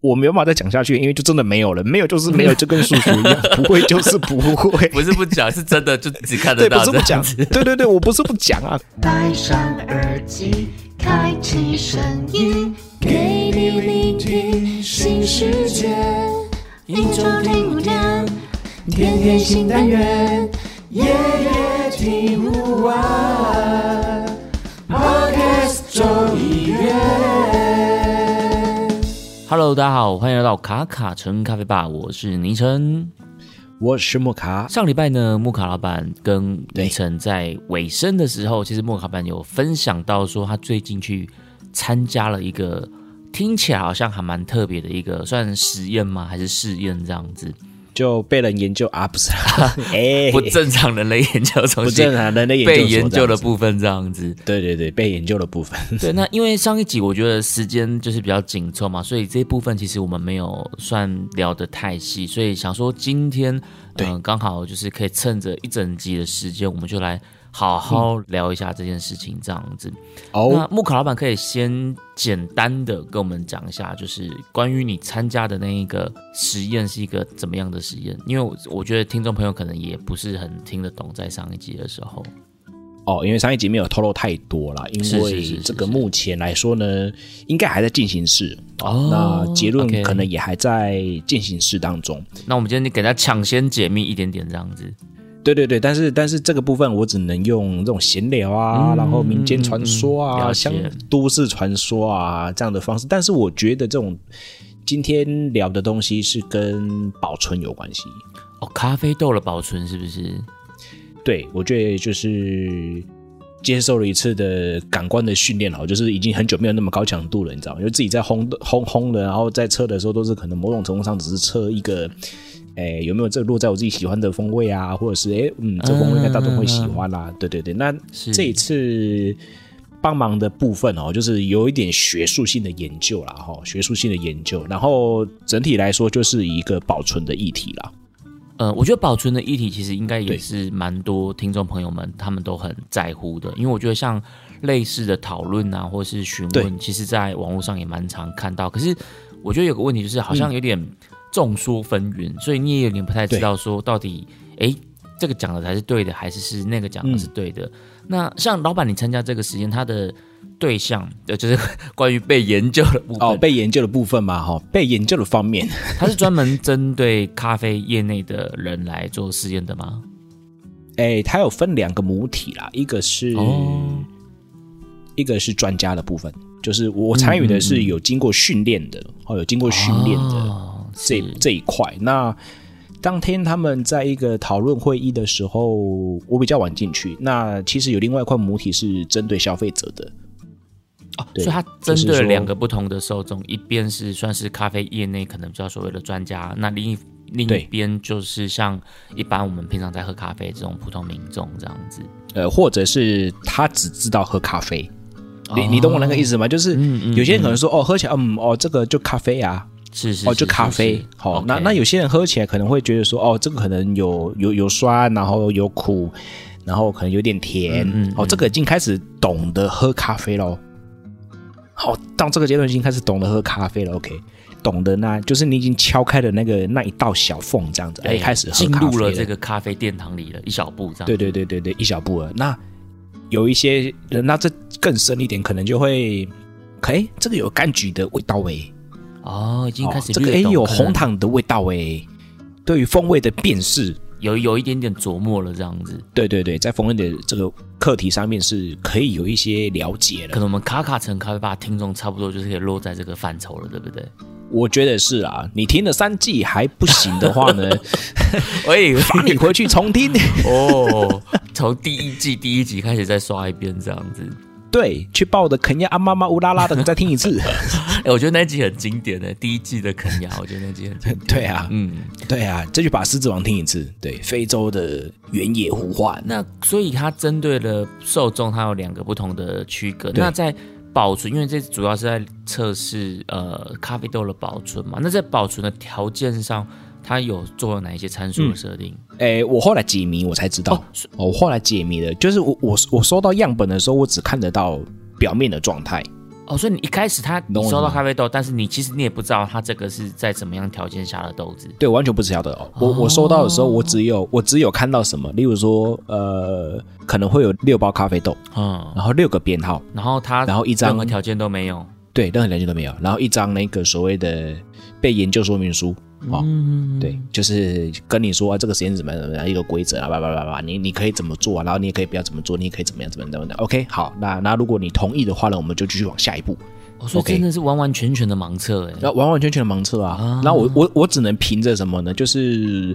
我没有办法再讲下去，因为就真的没有了，没有就是没有，就跟叔叔一样，不会就是不会，不是不讲，是真的就只看得对，到。不是不讲，对对对，我不是不讲啊，戴上耳机，开启声音，给你聆听新世界。一周听五天，天天新单元，夜夜听不完。Podcast 周一月。Hello，大家好，欢迎来到卡卡城咖啡吧，我是倪晨。我是莫卡，上礼拜呢，莫卡老板跟对倪晨在尾声的时候，其实莫卡老板有分享到说，他最近去参加了一个听起来好像还蛮特别的一个算实验吗？还是试验这样子？就被人研究啊，不是啦，哎，不正常人类研究中不正常人类研究被研究的部分这样子。对对对，被研究的部分，对，那因为上一集我觉得时间就是比较紧凑嘛，所以这一部分其实我们没有算聊得太细，所以想说今天对。嗯刚、好就是可以趁着一整集的时间，我们就来好好聊一下这件事情这样子。那哦，木卡老板可以先简单的跟我们讲一下，就是关于你参加的那一个实验是一个怎么样的实验？因为我我觉得听众朋友可能也不是很听得懂，在上一集的时候。哦，因为上一集没有透露太多啦，因为这个目前来说呢，应该还在进行式哦那结论可能也还在进行式当中。那我们今天就给他抢先解密一点点这样子。对对对，但是但是这个部分我只能用这种闲聊啊，嗯然后民间传说啊、嗯嗯了解乡都市传说啊这样的方式。但是我觉得这种今天聊的东西是跟保存有关系。哦，咖啡豆的保存是不是？对，我觉得就是接受了一次的感官的训练哦，就是已经很久没有那么高强度了，你知道吗？因为自己在烘烘烘的，然后在测的时候都是可能某种程度上只是测一个，诶有没有这落在我自己喜欢的风味啊，或者是诶嗯这风味应该大众会喜欢啦、对对对，那这一次。帮忙的部分哦，就是有一点学术性的研究啦，哈，学术性的研究，然后整体来说就是一个保存的议题啦。呃，我觉得保存的议题其实应该也是蛮多听众朋友们他们都很在乎的，因为我觉得像类似的讨论啊，或是询问，其实在网络上也蛮常看到。可是我觉得有个问题就是，好像有点众说纷纭，所以你也有点不太知道说到底，哎，这个讲的才是对的，还是是那个讲的是对的？那像老板你参加这个实验，他的对象呃，就是关于被研究的部分，哦，被研究的部分嘛，哈，被研究的方面，他是专门针对咖啡业内的人来做实验的吗？哎，它有分两个母体啦，一个是、哦。一个是专家的部分，就是我参与的是有经过训练的，哦，有经过训练的。哦这、是这一块。那当天他们在一个讨论会议的时候，我比较晚进去。那其实有另外一块母体是针对消费者的，哦所以它针对了两个不同的受众，一边是算是咖啡业内可能比较所谓的专家，那另一另一边就是像一般我们平常在喝咖啡这种普通民众这样子。呃，或者是他只知道喝咖啡。你你懂我那个意思吗？就是有些人可能说，哦，喝起来，嗯，哦，这个就咖啡啊，哦，是是是就咖啡是。好、那那有些人喝起来可能会觉得说，哦，这个可能有有有酸，然后有苦，然后可能有点甜。嗯嗯哦，这个已经开始懂得喝咖啡喽。好、到这个阶段已经开始懂得喝咖啡了。OK，懂得呢，就是你已经敲开了那个那一道小缝，这样子，哎，开始喝进咖啡入了这个咖啡殿堂里了，一小步这样。对对对对对，一小步了。那有一些人，那这更深一点，可能就会，哎，这个有柑橘的味道哎。哦，已经开始哦、这个哎有红糖的味道哎，对于风味的辨识，有有一点点琢磨了这样子。对对对，在风味的这个课题上面是可以有一些了解了。可能我们卡卡城咖啡吧听众差不多就是可以落在这个范畴了，对不对？我觉得是啊，你听了三季还不行的话呢，喂，罚你回去重听。哦，从第一季第一集开始再刷一遍这样子。对，去报的肯亚阿妈妈乌拉拉的再听一次。哎、我觉得那集很经典的，第一季的肯亚，我觉得那集很经典。对啊，嗯，对啊，这就把《狮子王》听一次。对，非洲的原野呼唤。那所以它针对了受众，它有两个不同的区隔。那在保存，因为这主要是在测试呃咖啡豆的保存嘛。那在保存的条件上，它有做了哪一些参数的设定？诶，我后来解谜，我才知道。哦我后来解谜了，就是我我我收到样本的时候，我只看得到表面的状态。哦，所以你一开始他你收到咖啡豆，但是你其实你也不知道它这个是在怎么样条件下的豆子。对，我完全不知道的哦。我我收到的时候，我只有我只有看到什么，例如说，呃，可能会有六包咖啡豆，嗯，然后六个编号，然后它然后一张任何条件都没有。对，任何条件都没有，然后一张那个所谓的被研究说明书。哦，嗯，对，就是跟你说、啊、这个实验怎么样怎么样一个规则啊，叭叭叭叭，你你可以怎么做啊，然后你也可以不要怎么做，你也可以怎么样怎么样怎么样。OK，好，那那如果你同意的话呢，我们就继续往下一步。哦，所以 OK 真的是完完全全的盲测哎。然后完完全全的盲测啊，然后我我我只能凭着什么呢？就是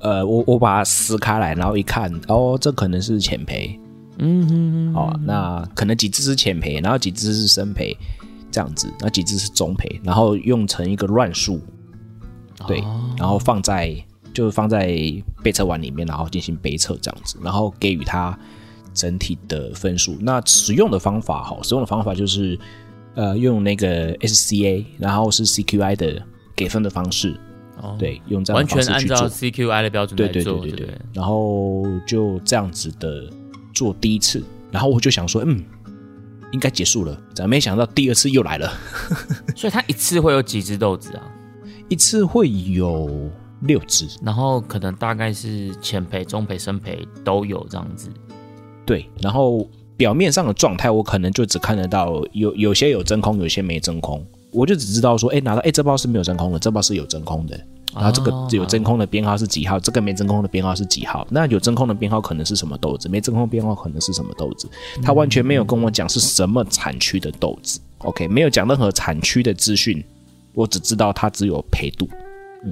呃，我我把它撕开来，然后一看，哦，这可能是浅培，嗯哼哼，哦，那可能几只是浅培，然后几只是深培，这样子，那几只是中培，然后用成一个乱数，对，然后放在就是放在备测碗里面，然后进行备测这样子，然后给予它整体的分数。那使用的方法哈，使用的方法就是呃用那个 SCA，然后是 CQI 的给分的方式，哦，对，用这样完的方全按照，CQI 的标准对来做，对对对对？然后就这样子的做第一次，然后我就想说，嗯。应该结束了，怎么没想到第二次又来了？所以它一次会有几只豆子啊？一次会有六只，然后可能大概是前培、中培、深培都有这样子。对，然后表面上的状态，我可能就只看得到有有些有真空，有些没真空，我就只知道说，哎，拿到哎这包是没有真空的，这包是有真空的，然后这个哦有真空的编号是几号，这个没真空的编号是几号，那有真空的编号可能是什么豆子，没真空编号可能是什么豆子，他完全没有跟我讲是什么产区的豆子，OK，没有讲任何产区的资讯，我只知道它只有赔度，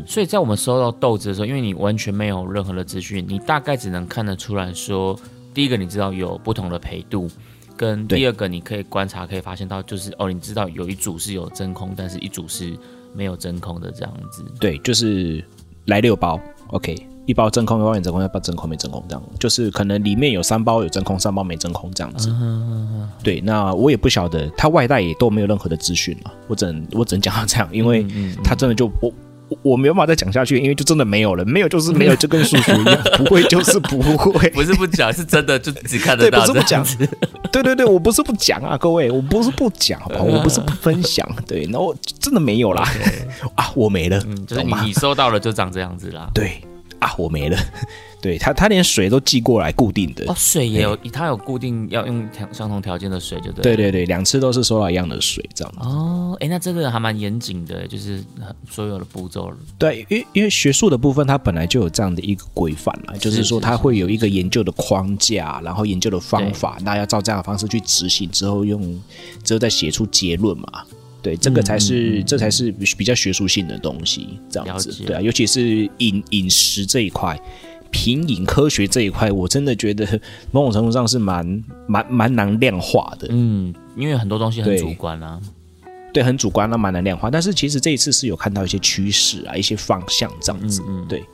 所以在我们收到豆子的时候，因为你完全没有任何的资讯，你大概只能看得出来说，第一个你知道有不同的赔度，跟第二个你可以观察可以发现到就是哦，你知道有一组是有真空，但是一组是没有真空的这样子。对，就是来六包，OK，一包真空，一包没真空，一包真空没真空，这样就是可能里面有三包有真空，三包没真空这样子。对，那我也不晓得，他外带也都没有任何的资讯了，我只能我只能讲到这样，因为他真的就我。我我没有办法再讲下去，因为就真的没有了，没有就是没有，就跟叔叔一样，不会就是不会。不是不讲，是真的就只看对，得到。不是不讲对对对，我不是不讲啊，各位，我不是不讲，好不好？我不是不分享，对，那我真的没有啦，啊，我没了，嗯，就是？你你收到了就长这样子啦。对啊，我没了。对他，他连水都寄过来固定的。哦，水也有，他有固定要用相同条件的水，就对。对。对对，两次都是收到一样的水，这样子。哦，哎，那这个还蛮严谨的，就是呃所有的步骤。对，因为因为学术的部分，它本来就有这样的一个规范嘛，就是说它会有一个研究的框架，然后研究的方法，那要照这样的方式去执行之后用，之后再写出结论嘛。对，这个才是、这才是比较学术性的东西，这样子对啊，尤其是饮饮食这一块。品饮科学这一块，我真的觉得 某种程度上是蛮蛮蛮难量化的。嗯，因为很多东西很主观啊。对，很主观，那蛮难量化。但是其实这一次是有看到一些趋势啊，一些方向这样子。嗯嗯对，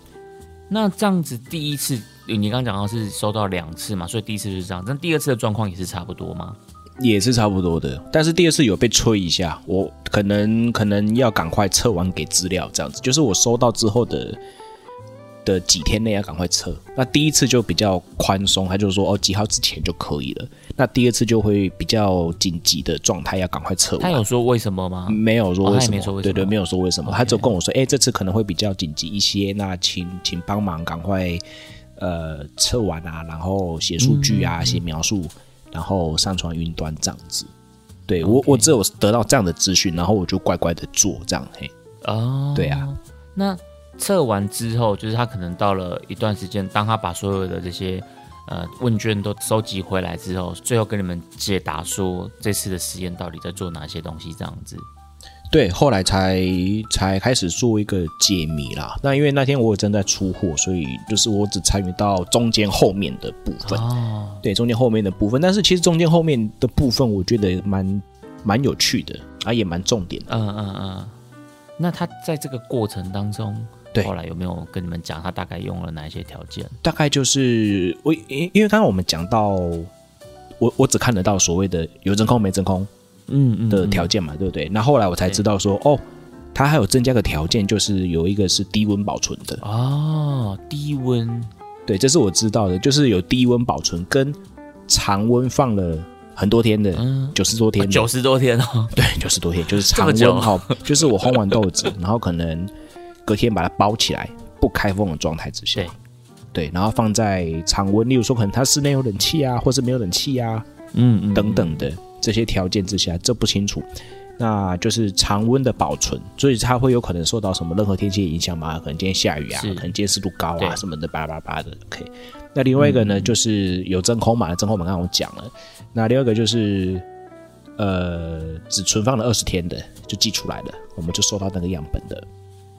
那这样子，第一次你刚刚讲到是收到两次嘛，所以第一次就是这样。但第二次的状况也是差不多吗？也是差不多的。但是第二次有被催一下，我可能可能要赶快测完给资料，这样子。就是我收到之后的的几天内要赶快测。那第一次就比较宽松，他就说哦几号之前就可以了。那第二次就会比较紧急的状态，要赶快测完。他有说为什么吗？没有说为什么，对对，没有说为什么他只有跟我说，哎、这次可能会比较紧急一些，那请请帮忙赶快呃测完啊，然后写数据嗯啊，写描述，然后上传云端这样子。对我我只有得到这样的资讯，然后我就乖乖的做这样嘿。哦，对啊。那测完之后，就是他可能到了一段时间，当他把所有的这些呃问卷都收集回来之后，最后跟你们解答说这次的实验到底在做哪些东西，这样子。对，后来才才开始做一个解谜啦。那因为那天我有正在出货，所以就是我只参与到中间后面的部分。哦，对中间后面的部分，但是其实中间后面的部分我觉得蛮蛮有趣的，啊也蛮重点的。嗯嗯嗯。那他在这个过程当中，对后来有没有跟你们讲他大概用了哪一些条件？大概就是我因因为刚刚我们讲到，我我只看得到所谓的有真空没真空嗯嗯的条件嘛，对不对？那后来我才知道说，哦，它还有增加个条件，就是有一个是低温保存的。哦，低温。对，这是我知道的，就是有低温保存跟常温放了很多天的，嗯。九十多天，九十多天哦，对，九十多天，就是常温哈，就是我烘完豆子，然后可能隔天把它包起来，不开封的状态之下，对。对，然后放在常温，例如说可能它室内有冷气啊，或是没有冷气啊嗯嗯。等等的这些条件之下，这不清楚。那就是常温的保存，所以它会有可能受到什么任何天气影响吗？可能今天下雨啊，可能今天湿度高啊什么的，巴拉巴拉的。OK，那另外一个呢，就是有真空嘛，真空我们刚刚我讲了。那另外一个就是呃，只存放了二十天的就寄出来了，我们就收到那个样本的，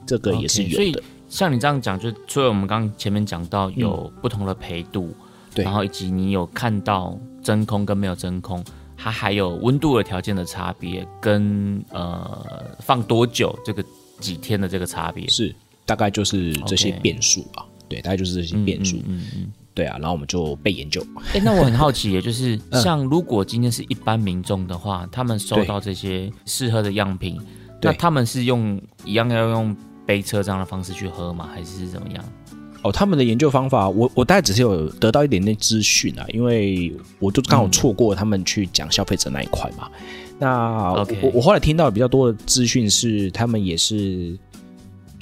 这个也是 OK，所以有的。像你这样讲，就除了我们刚刚前面讲到有不同的培度，嗯对然后以及你有看到真空跟没有真空，它还有温度的条件的差别，跟呃放多久这个几天的这个差别，是大概就是这些变数啊，对，大概就是这些嗯变数，嗯嗯嗯。对啊，然后我们就被研究。哎、那我很好奇耶，就是嗯像如果今天是一般民众的话，他们收到这些适合的样品，那他们是用一样要用杯车这样的方式去喝吗？还是怎么样？哦，他们的研究方法，我我大概只是有得到一点点资讯啊，因为我就刚好错过他们去讲消费者那一块嘛。那我我后来听到比较多的资讯是，他们也是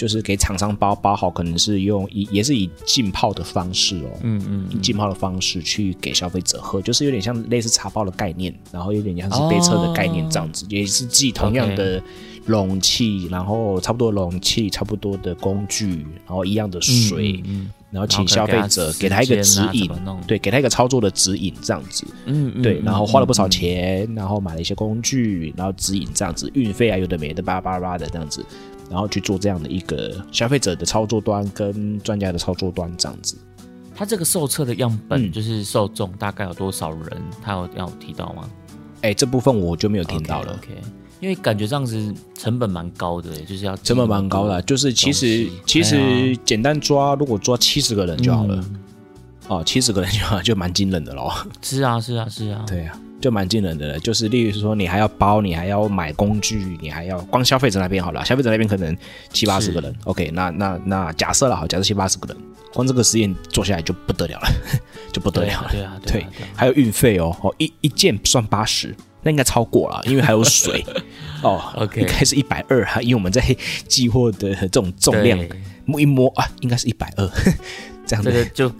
就是给厂商包包好，可能是用以也是以浸泡的方式哦，嗯嗯以浸泡的方式去给消费者喝，就是有点像类似茶包的概念，然后有点像是杯车的概念这样子，也是寄同样的容器，然后差不多容器，差不多的工具，然后一样的水，嗯然后请消费者给他一个指引，对，给他一个操作的指引这样子，嗯嗯对，然后花了不少钱，然后买了一些工具，然后指引这样子，运费啊有的没的，巴拉巴拉巴拉的这样子，然后去做这样的一个消费者的操作端跟专家的操作端这样子。他这个受测的样本嗯就是受众大概有多少人？他有要提到吗？哎，这部分我就没有听到了。OK，, 因为感觉这样子成本蛮高的，就是要成本蛮高的啊，就是其实其哎实简单抓，如果抓七十个人就好了、嗯哦，七十个人就好，就蛮惊人的咯。是啊，是啊，是啊。对啊，就蛮惊人的了。就是例如说，你还要包，你还要买工具，你还要光消费者那边好了，消费者那边可能七八十个人。OK，那那那假设了好，假设七八十个人，光这个实验做下来就不得了了，就不得了了。对啊，对啊，对啊。还有运费哦，哦一一件算八十，那应该超过了，因为还有水 哦。OK 应该是一百二哈，因为我们在寄货的这种重量摸一摸啊，应该是一百二 这样子。这个就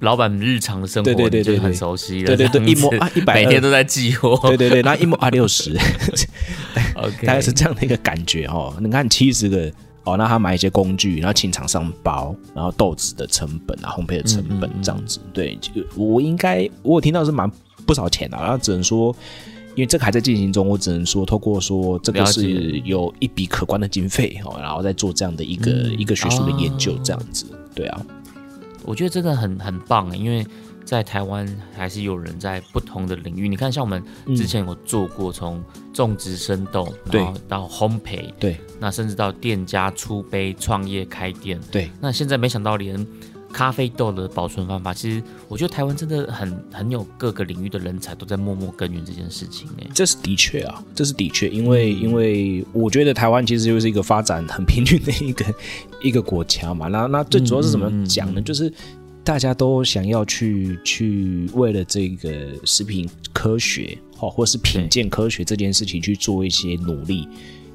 老板日常的生活，对对对很熟悉了。对对对一摸 啊120每天都在寄货。对对对，那一摸啊六十，OK，大概是这样的一个感觉哦。你看七十个哦，那他买一些工具，然后请厂商包，然后豆子的成本啊，烘焙的成本嗯嗯嗯这样子。对，就我应该我有听到是蛮不少钱的、然后只能说。因为这个还在进行中，我只能说透过说这个是有一笔可观的经费哦，然后再做这样的一个、嗯一个学术的研究哦这样子，对啊，我觉得真的很很棒，因为在台湾还是有人在不同的领域。你看，像我们之前有做过从种植生豆，然后到烘焙，对那甚至到店家出杯、创业、开店。对，那现在没想到连咖啡豆的保存方法，其实我觉得台湾真的很很有各个领域的人才都在默默耕耘这件事情哎。这是的确啊，这是的确，因为因为我觉得台湾其实就是一个发展很平均的一个 一个国家嘛。那那最主要是怎么讲呢？就是大家都想要去去为了这个食品科学哦，或是品鉴科学这件事情去做一些努力。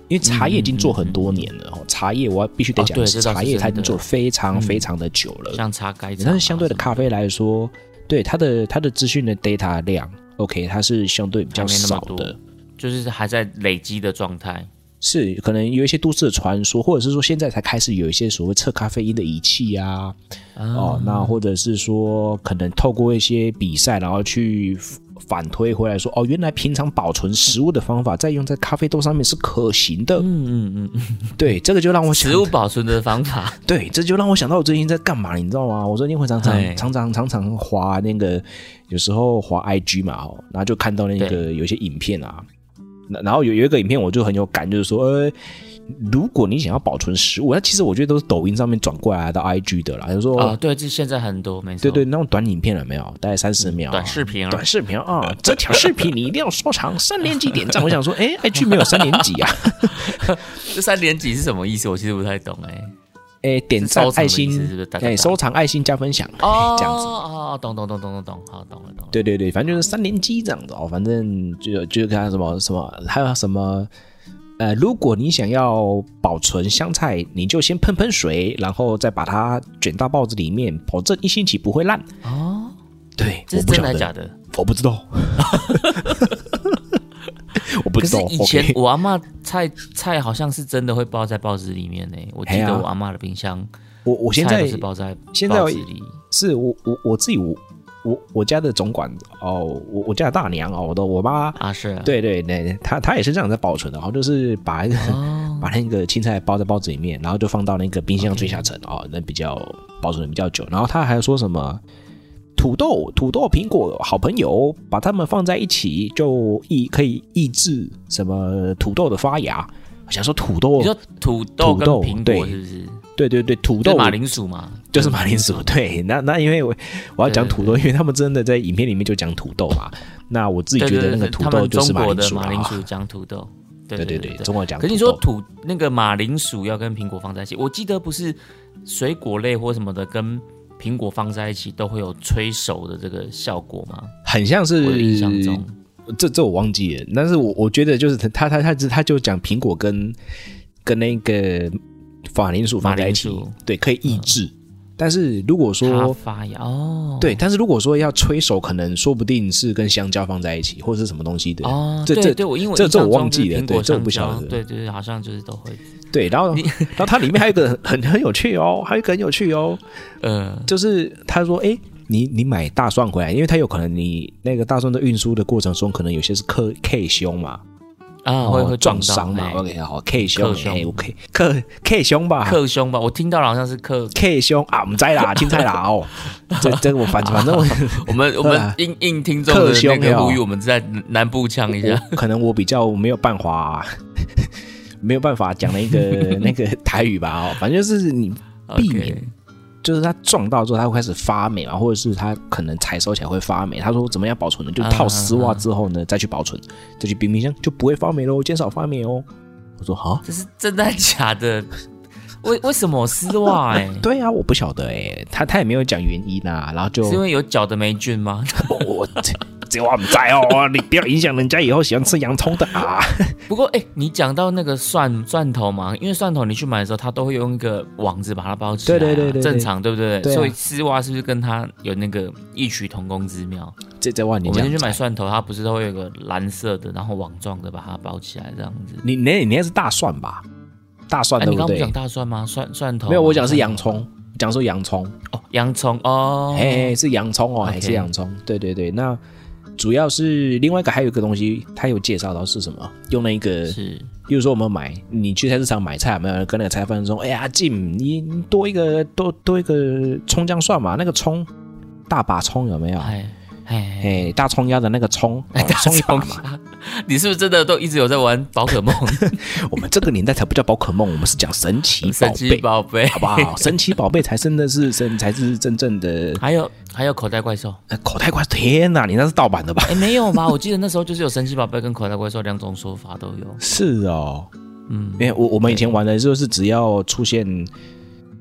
因为茶叶已经做很多年了哦，茶叶我必须得讲茶叶它已经做非常非常的久了。像茶改茶啊，但是相对的咖啡来说，对它的它的资讯的 data 量，OK，它是相对比较少的。就是还在累积的状态。是可能有一些都市的传说，或者是说现在才开始有一些所谓测咖啡因的仪器啊，哦，那或者是说可能透过一些比赛，然后去反推回来说，哦，原来平常保存食物的方法，再用在咖啡豆上面是可行的。嗯嗯嗯嗯，对，这个就让我想食物保存的方法，对，这就让我想到我最近在干嘛，你知道吗？我最近会常哎常常常常常滑那个，有时候滑 IG 嘛，哦，然后就看到那个有一些影片啊，那然后有有一个影片我就很有感，就是说，呃，如果你想要保存食物，那其实我觉得都是抖音上面转过来到 IG 的啦，就是说，啊，对，这现在很多，没错，对对，那种短影片了没有？大概三十秒啊、短视频啊短视频啊，这条视频你一定要收藏，三连击点赞。我想说，哎，IG 没有三连击啊，这三连击是什么意思？我其实不太懂哎。哎，点赞爱心是不是大，概哎，懂收藏爱心加分享，哦，这样子。哦，懂懂懂懂懂懂，好懂了懂了。对对对，反正就是三连击这样子哦，反正就就看什么什么，还有什么。呃，如果你想要保存香菜，你就先喷喷水，然后再把它卷到报纸里面，保证一星期不会烂。哦，对，这是真的假的？我不知道，我不可是知道。以前我阿嬷菜菜好像是真的会包在报纸里面呢。我记得我阿嬷的冰箱我我现在是包在现在里。是我我我自己我我我家的总管哦，我我家的大娘哦，我的我妈，啊，是啊，对对对，她她也是这样在保存的，然后就是把那个、哦，把那个青菜包在包子里面，然后就放到那个冰箱最下层哦，那比较保存的比较久。然后他还说什么土豆、土豆、苹果好朋友，把它们放在一起就抑可以抑制什么土豆的发芽。我想说土豆你，说土豆跟土豆苹对果是不是？对对对，土豆。就是马铃薯嘛，就是马铃薯，对，那那因为我我要讲土豆，因为他们真的在影片里面就讲土豆嘛。那我自己觉得那个土豆就是马铃薯讲土豆，对对对对，中国讲土豆。可是你说土那个马铃薯要跟苹果放在一起，我记得不是水果类或什么的跟苹果放在一起都会有催熟的这个效果吗？很像是印象中，这这我忘记了，但是我我觉得就是他他他他他就讲苹果跟跟那个马铃薯放在一起对，可以抑制。但是如果它说发芽哦，对，但是如果说要催熟，可能说不定是跟香蕉放在一起，或者是什么东西的。哦，这这对对，我因为我这这我忘记了对这我不晓得。对对对，好像就是都会，对，然后 然后它里面还有一个很很很有趣哦，还有一个很有趣哦，嗯，就是他说，哎，你你买大蒜回来，因为它有可能你那个大蒜的运输的过程中，可能有些是克 K 胸嘛，啊会会撞伤嘛哎，OK 好 K 凶克凶哎 OK 克 K 胸吧克胸吧，我听到了好像是克，K 胸啊，我们在啦，青菜啦哦，这这个我反反正我 我们我们 应应听众的那个呼吁，我们在南部呛一下，可能我比较没有办法。没有办法讲那个那个台语吧哦，反正就是你避免就是它撞到之后，它会开始发霉嘛，或者是它可能采收起来会发霉。他说怎么样保存呢？就套丝袜之后呢，再去保存，再去冰冰箱就不会发霉喽，减少发霉哦。我说好，这是真的还假的？为为什么丝袜？哎，对啊，我不晓得哎，他他也没有讲原因啊，然后就是因为有脚的霉菌吗？我这这我不在哦，你不要影响人家以后喜欢吃洋葱的啊。不过，哎、你讲到那个蒜蒜头嘛，因为蒜头你去买的时候，它都会用一个网子把它包起来啊、对对对正常对不对？所以丝袜是不是跟它有那个异曲同工之妙？这这万你讲我们先去买蒜头，它不是都会有个蓝色的，然后网状的把它包起来这样子。你那你那是大蒜吧？大蒜哎、对不对你刚刚不讲？大蒜吗？蒜蒜头没有，我讲是蒜洋葱，讲说洋葱，哦，洋葱哦，哎、是洋葱哦还是洋葱？对对对，那主要是另外一个还有一个东西，他有介绍到是什么？用那个，是比如说我们买，你去菜市场买菜，有没有人跟那个菜贩说，哎呀，进你你多一个多多一个葱姜蒜嘛，那个葱大把葱有没有？哎哎哎，大葱鸭的那个葱，哎，哦大葱一把嘛。你是不是真的都一直有在玩宝可梦？我们这个年代才不叫宝可梦，我们是讲神奇宝神奇贝，宝贝，好不好？神奇宝贝才真的是神才是真正的还有还有口袋怪兽。呃口袋怪。天哪，你那是盗版的吧？哎，没有吧？我记得那时候就是有神奇宝贝跟口袋怪兽两种说法都有。是哦，嗯，因为我我们以前玩的就是只要出现，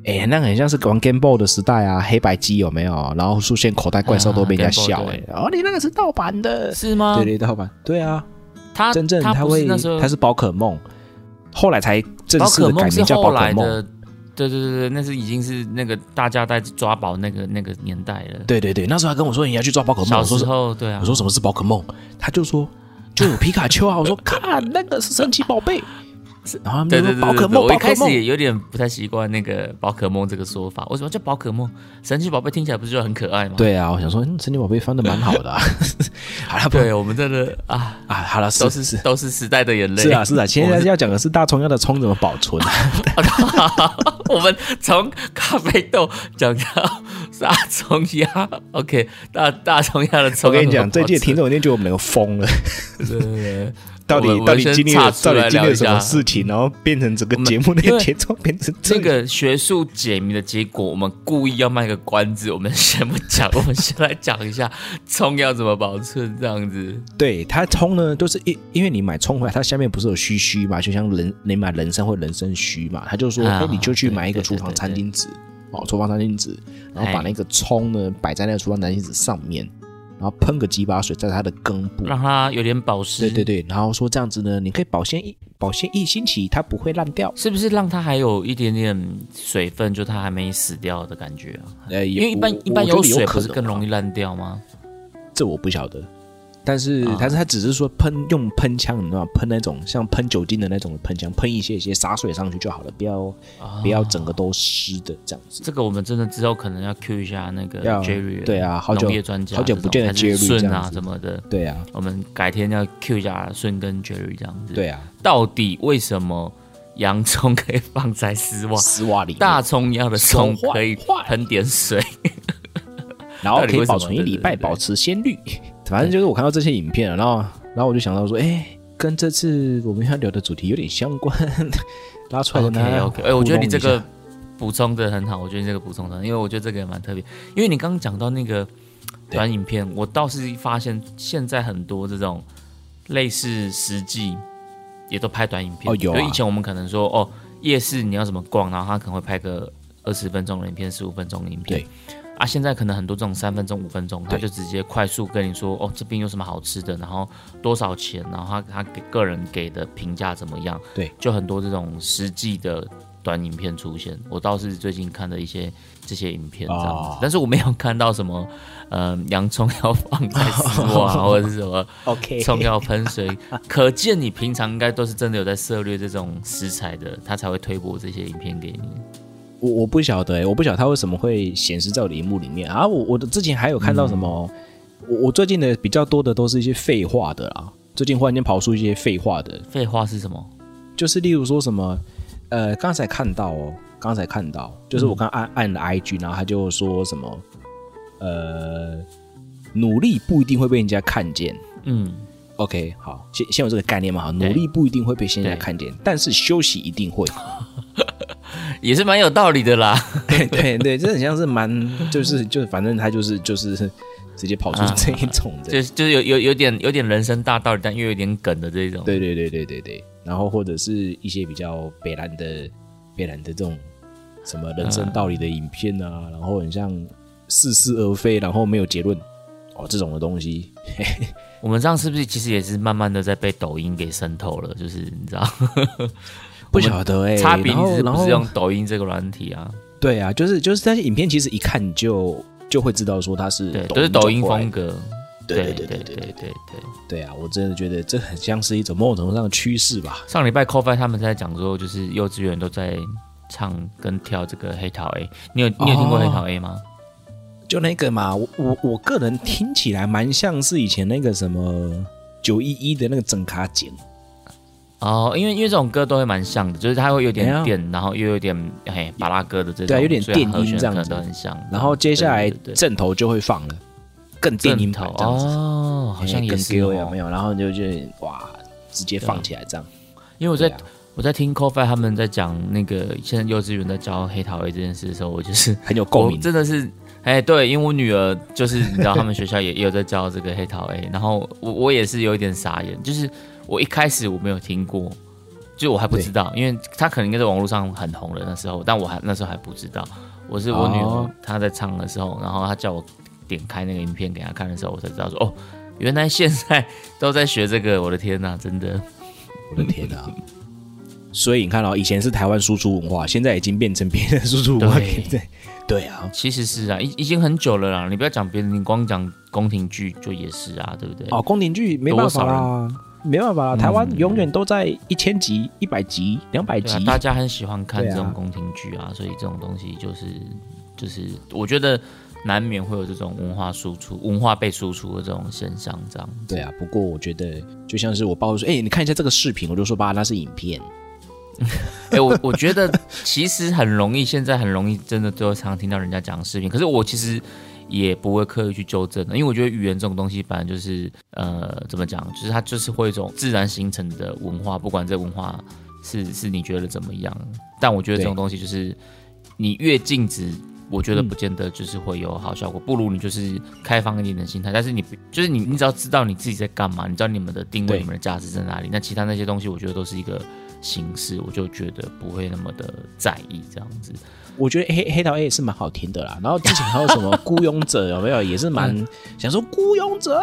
哎，那很像是玩 Game Boy 的时代啊，黑白机有没有？然后出现口袋怪兽都被人家笑啊哎哦，你那个是盗版的，是吗？对对，盗版，对啊，他真正他会那时候它是宝可梦，后来才正式的改名叫宝可梦。，对对对对，那是已经是那个大家在抓宝那个那个年代了。对对对，那时候还跟我说你要去抓宝可梦，小时候对啊，我说什么是宝可梦，他就说就有皮卡丘啊，我说看那个是神奇宝贝，对宝可对对我一开始也有点不太习惯那个宝可梦这个说法。为什么叫宝可梦？神奇宝贝听起来不是就很可爱吗？对啊，我想说嗯神奇宝贝翻的蛮好的啊，好了不对，我们真的啊，啊，好了都是是都是时代的眼泪。是啊是啊，现在要讲的是大葱要的葱怎么保存啊？我们从咖啡豆讲到大葱鸭，OK，大大葱鸭的葱。我跟你讲，最近听众一定觉得我们两个疯了。对对对，到底到底经历了到底经历了什么事情，然后变成整个节目那个节奏变成这这个学术解谜的结果，我们故意要卖个关子，我们先不讲，我们先来讲一下葱要怎么保存，这样子。对它葱呢，都是因因为你买葱回来，它下面不是有须须嘛，就像人你买人参或人参须嘛，他就说，啊哎、你就去买一个厨房餐巾纸，哦，厨房餐巾纸，然后把哎。那个葱呢摆在那个厨房餐巾纸上面，然后喷个几把水在它的根部，让它有点保湿。对对对，然后说这样子呢，你可以保鲜一保鲜一星期，它不会烂掉。是不是让它还有一点点水分，就它还没死掉的感觉啊？呃，因为一般一般有水不是更容易烂掉吗？这我不晓得，但是、啊。但是他只是说喷用喷枪，你知道吗？喷那种像喷酒精的那种喷枪，喷一些一些洒水上去就好了，不要、啊。不要整个都湿的这样子。这个我们真的之后可能要 Q 一下那个要 Jerry，对啊好久农业专家好久不见 Jerry 顺啊什么的，对啊，我们改天要 Q 一下顺跟 Jerry 这样子。对啊，到底为什么洋葱可以放在丝袜，丝袜里大葱一样的葱可以喷点水？然后 可以保存一礼拜，保持鲜绿。反正就是我看到这些影片，然后然后我就想到说，哎，跟这次我们要聊的主题有点相关，拉出来跟大 OK 家 OK，哎、我觉得你这个补充的很好，我觉得你这个补充的，因为我觉得这个也蛮特别。因为你刚刚讲到那个短影片，我倒是发现现在很多这种类似实际也都拍短影片。哦有以前我们可能说哦，夜市你要怎么逛，然后他可能会拍个二十分钟的影片、十五分钟的影片。对。啊，现在可能很多这种三分钟、五分钟，他就直接快速跟你说哦，这边有什么好吃的，然后多少钱，然后他他给个人给的评价怎么样，对，就很多这种实际的短影片出现。我倒是最近看的一些这些影片这样子，哦但是我没有看到什么呃洋葱要放在丝袜 或者是什么 OK 葱要喷水，可见你平常应该都是真的有在涉猎这种食材的，他才会推播这些影片给你。我我不晓得、欸，我不晓得它为什么会显示在我的荧幕里面啊。我我的之前还有看到什么，我我最近的比较多的都是一些废话的啦。最近忽然间跑出一些废话的，废话是什么？就是例如说什么，呃，刚才看到哦，刚才看到，就是我刚按按了 IG，然后他就说什么，呃，努力不一定会被人家看见。嗯，OK，好，先先有这个概念嘛，好，努力不一定会被现在看见，但是休息一定会。也是蛮有道理的啦。对对对，这很像是蛮，就是就是，反正他就是就是直接跑出啊这一种的。就是就是有有有点有点人生大道理，但又有点梗的这种。对对对对对对，然后或者是一些比较北兰的北兰的这种什么人生道理的影片啊，然后很像似是而非，然后没有结论哦这种的东西。我们这样是不是其实也是慢慢的在被抖音给渗透了？就是你知道，不晓得哎、差别然后然后是不是用抖音这个软体啊？对啊，就是就是那些影片，其实一看就就会知道说它是对，都是抖音风格。对对对对对对对对对。对啊，我真的觉得这很像是一种某种程度上的趋势吧。上礼拜 c o f i 他们在讲说，就是幼稚园都在唱跟跳这个黑桃 A。你有你有听过黑桃 A 吗？就那个嘛，我我我个人听起来蛮像是以前那个什么九一一的那个整卡剪，哦，因为因为这种歌都会蛮像的，就是它会有点电，然后又有点嘿巴拉歌的这种，对啊有点电音这样子都很像。然后接下来正头就会放了，更电音头哦，好像也是有没有？然后就就哇，直接放起来这样。因为我在、我在听 c o f i 他们在讲那个现在幼稚园在教黑桃 A 这件事的时候，我就是很有共鸣，真的是。哎，对，因为我女儿就是你知道，他们学校也也有在教这个黑桃 A，然后我我也是有一点傻眼，就是我一开始我没有听过，就我还不知道，因为他可能应该在网络上很红了那时候，但我还那时候还不知道，我是我女儿哦。她在唱的时候，然后她叫我点开那个影片给她看的时候，我才知道说哦，原来现在都在学这个，我的天哪，真的，我的天啊！所以你看到、以前是台湾输出文化，现在已经变成别人的输出文化。对。对对？啊，其实是啊，已已经很久了啦，你不要讲别人，你光讲宫廷剧就也是啊，对不对？哦，宫廷剧没办法啦，没办法啦，台湾永远都在一千集、一百集、两百集，，大家很喜欢看这种宫廷剧啊，所以这种东西就是就是，我觉得难免会有这种文化输出、文化被输出的这种现象，这样。对啊，不过我觉得就像是我爸会说：“哎、你看一下这个视频。”我就说：“爸，那是影片。哎、我我觉得其实很容易，现在很容易，真的都常听到人家讲视频。可是我其实也不会刻意去纠正的，因为我觉得语言这种东西，本来就是呃，怎么讲，就是它就是会一种自然形成的文化，不管这文化是是你觉得怎么样，但我觉得这种东西就是你越禁止。我觉得不见得就是会有好效果，不如你就是开放一点的心态。但是你就是你，你只要知道你自己在干嘛，你知道你们的定位、你们的价值在哪里，那其他那些东西，我觉得都是一个形式，我就觉得不会那么的在意这样子。我觉得黑黑桃 A 也是蛮好听的啦。然后之前还有什么 孤勇者有没有？也是蛮想说孤勇者，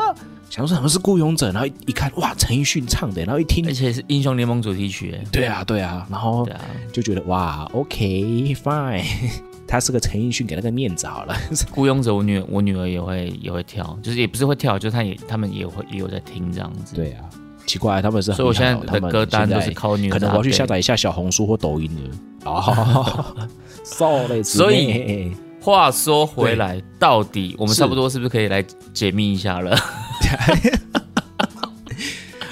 想说什么是孤勇者，然后一看哇，陈奕迅唱的，然后一听，而且是英雄联盟主题曲。对啊，对啊，然后就觉得哇，OK fine。他是个陈奕迅，给他个面子好了。孤勇者，我女我女儿也会也会跳，就是也不是会跳，就是他也他们也会也有在听这样子。对啊，奇怪，他们是所以我现在的歌单都是靠女儿，可能我要去下载一下小红书或抖音了。哦 所以话说回来，到底我们差不多是不是可以来解密一下了？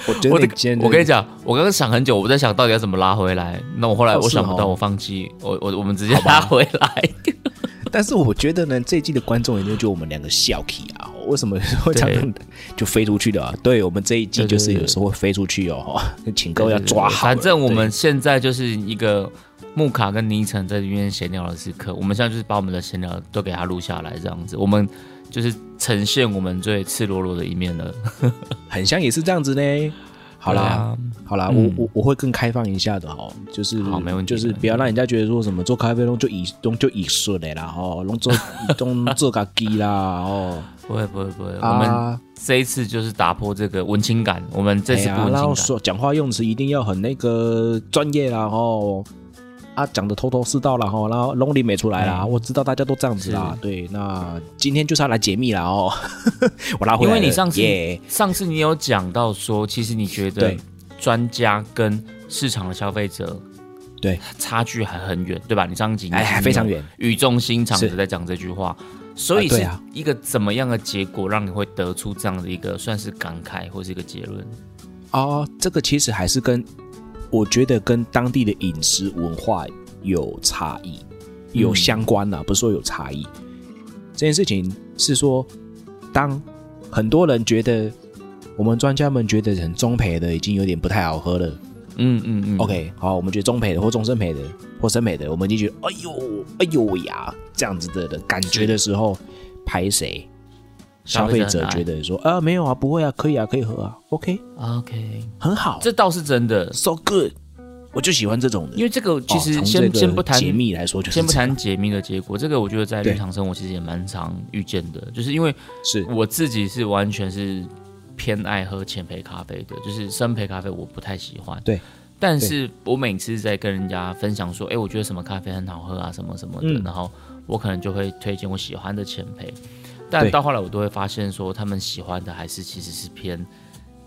我觉得我跟你讲，我刚刚想很久，我在想到底要怎么拉回来。那我后来我想不到，我放弃，我我我们直接拉回来。但是我觉得呢，这一季的观众一定就我们两个笑 k 啊，为什么会这样就飞出去的？啊对我们这一季就是有时候会飞出去哦，请各位要抓好。反正我们现在就是一个木卡跟尼城在里面闲聊的时刻，我们现在就是把我们的闲聊都给他录下来，这样子，我们。就是呈现我们最赤裸裸的一面了，很像也是这样子呢。好啦，好啦，我我我会更开放一下的哦，就是好没问题，就是不要让人家觉得说什么做咖啡弄就以弄就以顺的啦，哦，弄做 弄做咖机啦，哦，不会不会不会，我们这一次就是打破这个文青感，我们这次不文青说讲话用词一定要很那个专业啦，哦。啊，讲的头头是道了哈，然后龙鳞没出来啦，我知道大家都这样子啦。对，那今天就是要来解密了哦。我拉回来，因为你上次上次你有讲到说，其实你觉得专家跟市场的消费者对差距还很远，对吧？你上集哎还非常远，语重心长的在讲这句话，所以是一个怎么样的结果让你会得出这样的一个算是感慨或是一个结论？哦，这个其实还是跟。我觉得跟当地的饮食文化有差异，有相关啊，不是说有差异。这件事情是说，当很多人觉得我们专家们觉得很中培的已经有点不太好喝了，嗯嗯嗯，OK，好，我们觉得中培的或中生培的或生培的，我们已经觉得哎呦哎呦呀这样子的的感觉的时候，拍谁？消费者觉得说啊，没有啊，不会啊，可以啊，可以喝啊，OK，OK，很好，这倒是真的，so good，我就喜欢这种的。因为这个其实先先不谈解密来说，就先不谈解密的结果，这个我觉得在日常生活其实也蛮常遇见的，就是因为是。我自己是完全是偏爱喝浅焙咖啡的，就是深焙咖啡我不太喜欢。对，但是我每次在跟人家分享说，哎，我觉得什么咖啡很好喝啊，什么什么的，然后我可能就会推荐我喜欢的浅焙。但到后来，我都会发现说，他们喜欢的还是其实是偏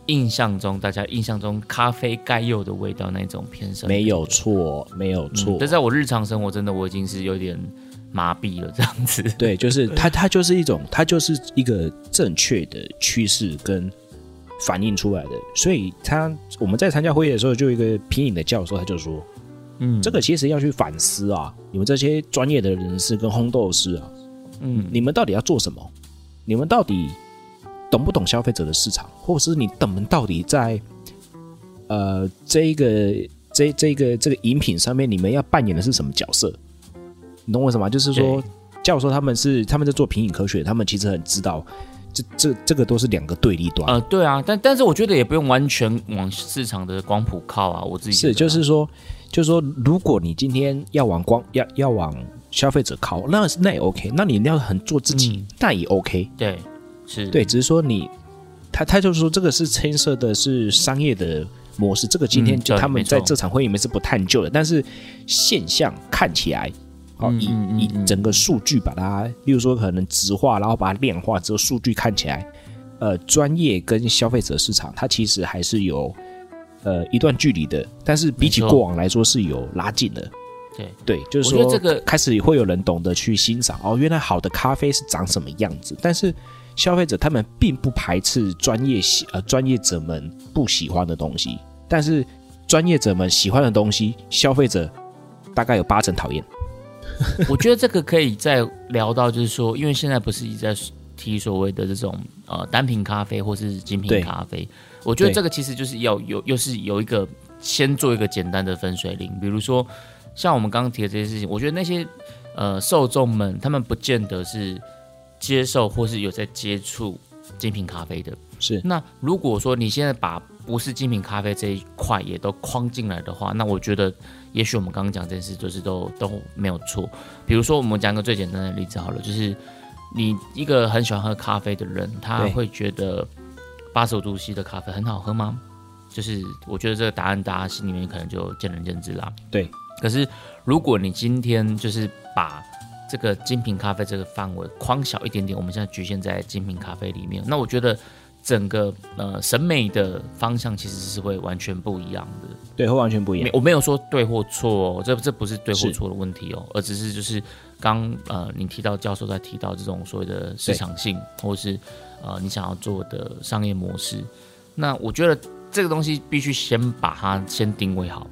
印象中大家印象中咖啡该有的味道那种偏深。没有错，没有错。但在我日常生活，真的我已经是有点麻痹了，这样子。对，就是它，它就是一种，它就是一个正确的趋势跟反映出来的。所以，他我们在参加会议的时候，就有一个皮影的教授，他就说：“嗯，这个其实要去反思啊，你们这些专业的人士跟烘豆师啊。”嗯，你们到底要做什么？你们到底懂不懂消费者的市场，或者是你等们到底在呃这一个这这个这个饮品上面，你们要扮演的是什么角色？你懂我什么？就是说，教授他们是他们在做品饮科学，他们其实很知道，这这这个都是两个对立端。呃，对啊，但但是我觉得也不用完全往市场的光谱靠啊。我自己是就是说，就是说，如果你今天要往光要要往。消费者靠，那那也 OK，那你要很做自己，那也 OK。对，是对，只是说你，他他就是说这个是牵涉的是商业的模式，这个今天就他们在这场会议里面是不探究的。但是现象看起来，好以以整个数据把它，例如说可能直化，然后把它量化之后，数据看起来，呃，专业跟消费者市场它其实还是有呃一段距离的，但是比起过往来说是有拉近的。对。对，就是说，这个开始会有人懂得去欣赏哦，原来好的咖啡是长什么样子。但是消费者他们并不排斥专业喜呃专业者们不喜欢的东西，但是专业者们喜欢的东西，消费者大概有八成讨厌。我觉得这个可以再聊到，就是说，因为现在不是一直在提所谓的这种呃单品咖啡或是精品咖啡，我觉得这个其实就是要有又是有一个先做一个简单的分水岭，比如说像我们刚刚提的这些事情，我觉得那些呃受众们他们不见得是接受或是有在接触精品咖啡的。是那如果说你现在把不是精品咖啡这一块也都框进来的话，那我觉得也许我们刚刚讲这件事就是都都没有错。比如说，我们讲一个最简单的例子好了，就是你一个很喜欢喝咖啡的人，他会觉得八十五度 C 的咖啡很好喝吗？就是我觉得这个答案大家心里面可能就见仁见智啦。对，可是如果你今天就是把这个精品咖啡这个范围框小一点点，我们现在局限在精品咖啡里面，那我觉得整个呃审美的方向其实是会完全不一样的。对，会完全不一样。我没有说对或错哦，这这不是对或错的问题哦，而只是就是刚呃你提到教授在提到这种所谓的市场性，或是呃你想要做的商业模式，那我觉得这个东西必须先把它先定位好。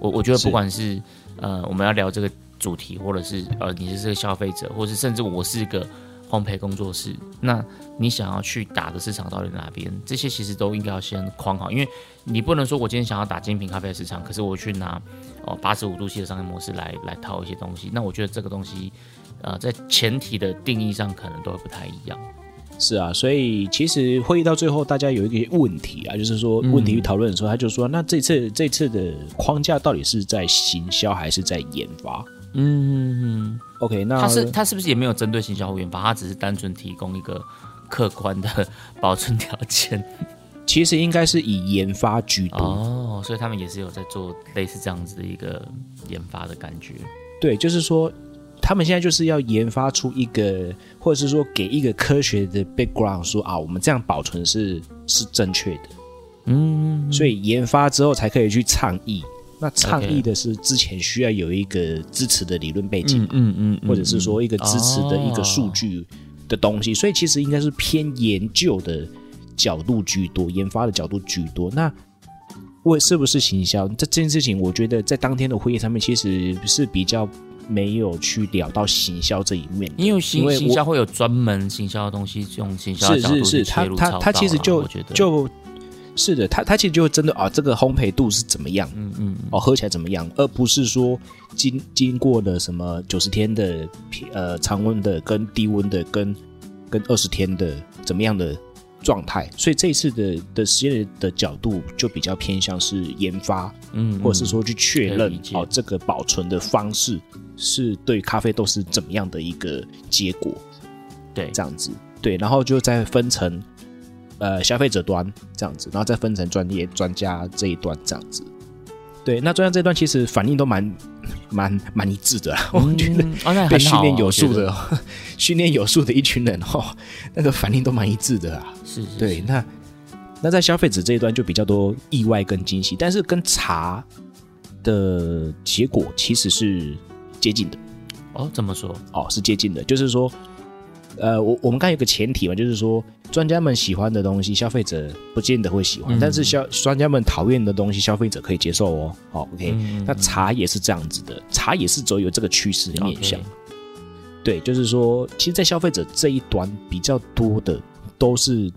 我我觉得不管是呃我们要聊这个主题，或者是呃你是这个消费者，或是甚至我是一个烘焙工作室，那你想要去打的市场到底哪边？这些其实都应该要先框好，因为你不能说我今天想要打精品咖啡的市场，可是我去拿哦八十五度 C 的商业模式来来套一些东西，那我觉得这个东西呃在前提的定义上可能都会不太一样。是啊，所以其实会议到最后，大家有一个问题啊，就是说嗯问题讨论的时候，他就说，那这次这次的框架到底是在行销还是在研发嗯，？OK，那他是他是不是也没有针对行销或研发，他只是单纯提供一个客观的 保存条件其实应该是以研发居多。哦，所以他们也是有在做类似这样子的一个研发的感觉。对，就是说，他们现在就是要研发出一个，或者是说给一个科学的 background，说啊，我们这样保存是是正确的。嗯，所以研发之后才可以去倡议。那倡议的是之前需要有一个支持的理论背景，嗯嗯嗯或者是说一个支持的一个数据的东西，所以其实应该是偏研究的角度居多，研发的角度居多。那为是不是行销这这件事情，我觉得在当天的会议上面其实是比较没有去聊到行销这一面。因为行行销会有专门行销的东西，用行销的是角度是是，去切他他他其实就就是的，他他其实就会针对啊这个烘焙度是怎么样，嗯嗯。哦喝起来怎么样，而不是说经经过了什么九十天的呃常温的跟低温的跟跟二十天的怎么样的状态，所以这一次的的实验的角度就比较偏向是研发，嗯，或者是说去确认哦这个保存的方式是对咖啡豆是怎么样的一个结果。对。这样子，对，然后就再分成呃消费者端这样子，然后再分成专业专家这一段这样子。对，那专家这一段其实反应都蛮蛮蛮一致的啦，我觉得被训练有素的 训练有素的一群人哦，那个反应都蛮一致的啊。是是对，那那在消费者这一端就比较多意外跟惊喜，但是跟茶的结果其实是接近的。哦怎么说？哦，是接近的，就是说，呃，我我们刚才有个前提嘛，就是说，专家们喜欢的东西，消费者不见得会喜欢，嗯但是消专家们讨厌的东西，消费者可以接受哦。好、o k 嗯那茶也是这样子的，茶也是走有这个趋势的面向。OK 对，就是说，其实，在消费者这一端比较多的都是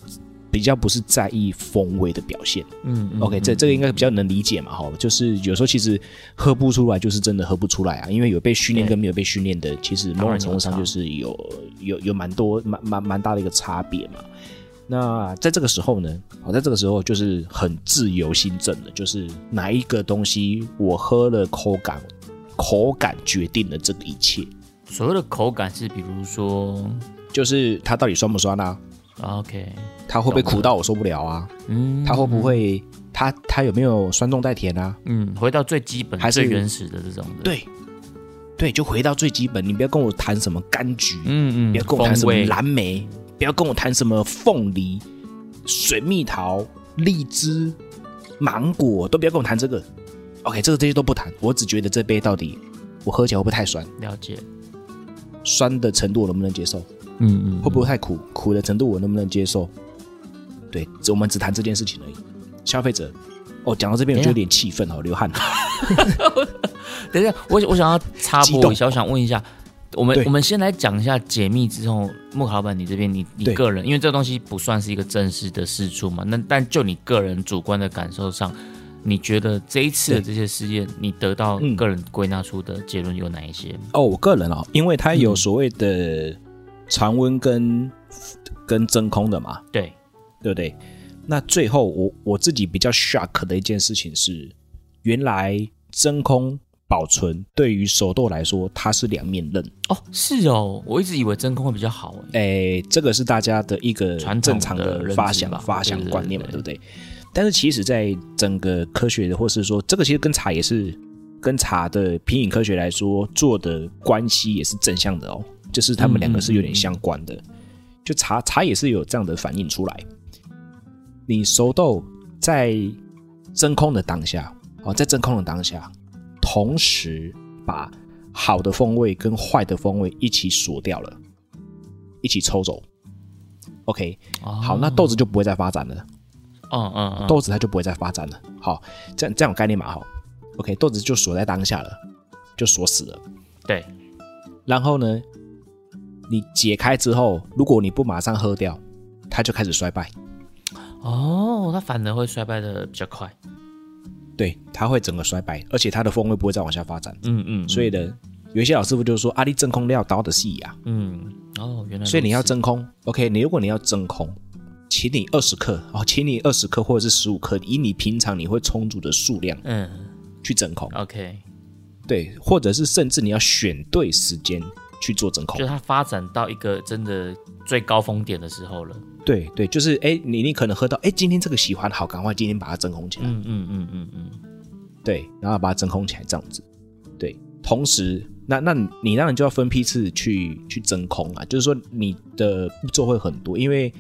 比较不是在意风味的表现。嗯嗯 OK，这这个应该比较能理解嘛，哈，就是有时候其实喝不出来，就是真的喝不出来啊，因为有被训练跟没有被训练的，其实某种程度上就是有有有蛮多蛮蛮蛮大的一个差别嘛。那在这个时候呢，好，在这个时候就是很自由心证的，就是哪一个东西我喝了口感，口感决定了这个一切，所谓的口感是比如说就是它到底酸不酸啊？OK 它会不会苦到我受不了啊？嗯。它会不会它它有没有酸中带甜啊？嗯回到最基本还是最原始的这种的。对，对，就回到最基本，你不要跟我谈什么柑橘，嗯嗯不要跟我谈什么蓝莓，不要跟我谈什么凤梨、水蜜桃、荔枝、芒果，都不要跟我谈这个。OK，这个这些都不谈，我只觉得这杯到底我喝起来会不会太酸，了解。酸的程度我能不能接受，嗯嗯会不会太苦，苦的程度我能不能接受？对，我们只谈这件事情而已。消费者，哦，讲到这边我就有点气愤哦，流汗。等一下，我我想要插播一下，我想问一下，我们我们先来讲一下解密之后，木卡老板，你这边你你个人，因为这个东西不算是一个正式的事出嘛，那但就你个人主观的感受上，你觉得这一次的这些事件，你得到嗯个人归纳出的结论有哪一些？哦，我个人哦，因为它嗯有所谓的常温跟跟真空的嘛，对，对不对？那最后我我自己比较 shock 的一件事情是，原来真空保存对于手豆来说，它是两面刃。哦，是哦，我一直以为真空会比较好哎。诶，这个是大家的一个传正常的发想吧发想观念嘛，对对不对？但是其实，在整个科学的，或是说这个其实跟茶也是跟茶的品饮科学来说，做的关系也是正向的哦，就是他们两个是有点相关的。就茶茶也是有这样的反应出来。你熟豆在真空的当下，哦，在真空的当下，同时把好的风味跟坏的风味一起锁掉了，一起抽走。OK，哦好，那豆子就不会再发展了，嗯嗯嗯，豆子它就不会再发展了。好，这样这样有概念嘛？好，OK，豆子就锁在当下了，就锁死了。对，然后呢，你解开之后，如果你不马上喝掉，它就开始衰败。哦，它反而会衰败的比较快。对，它会整个衰败，而且它的风味不会再往下发展。嗯嗯，所以呢，有一些老师傅就说：“阿力真空料倒的细呀。嗯，哦，原来如”此，所以你要真空，OK？你如果你要真空，请你二十克哦，请你二十克或者是十五克，以你平常你会充足的数量嗯去真空。，OK，对，或者是甚至你要选对时间去做真空就。它发展到一个真的最高峰点的时候了。对对，就是哎，你你可能喝到哎，今天这个喜欢好，赶快今天把它真空起来。嗯嗯嗯嗯嗯，对，然后把它真空起来这样子。对，同时，那那你你当然就要分批次去去真空啊，就是说你的步骤会很多，因为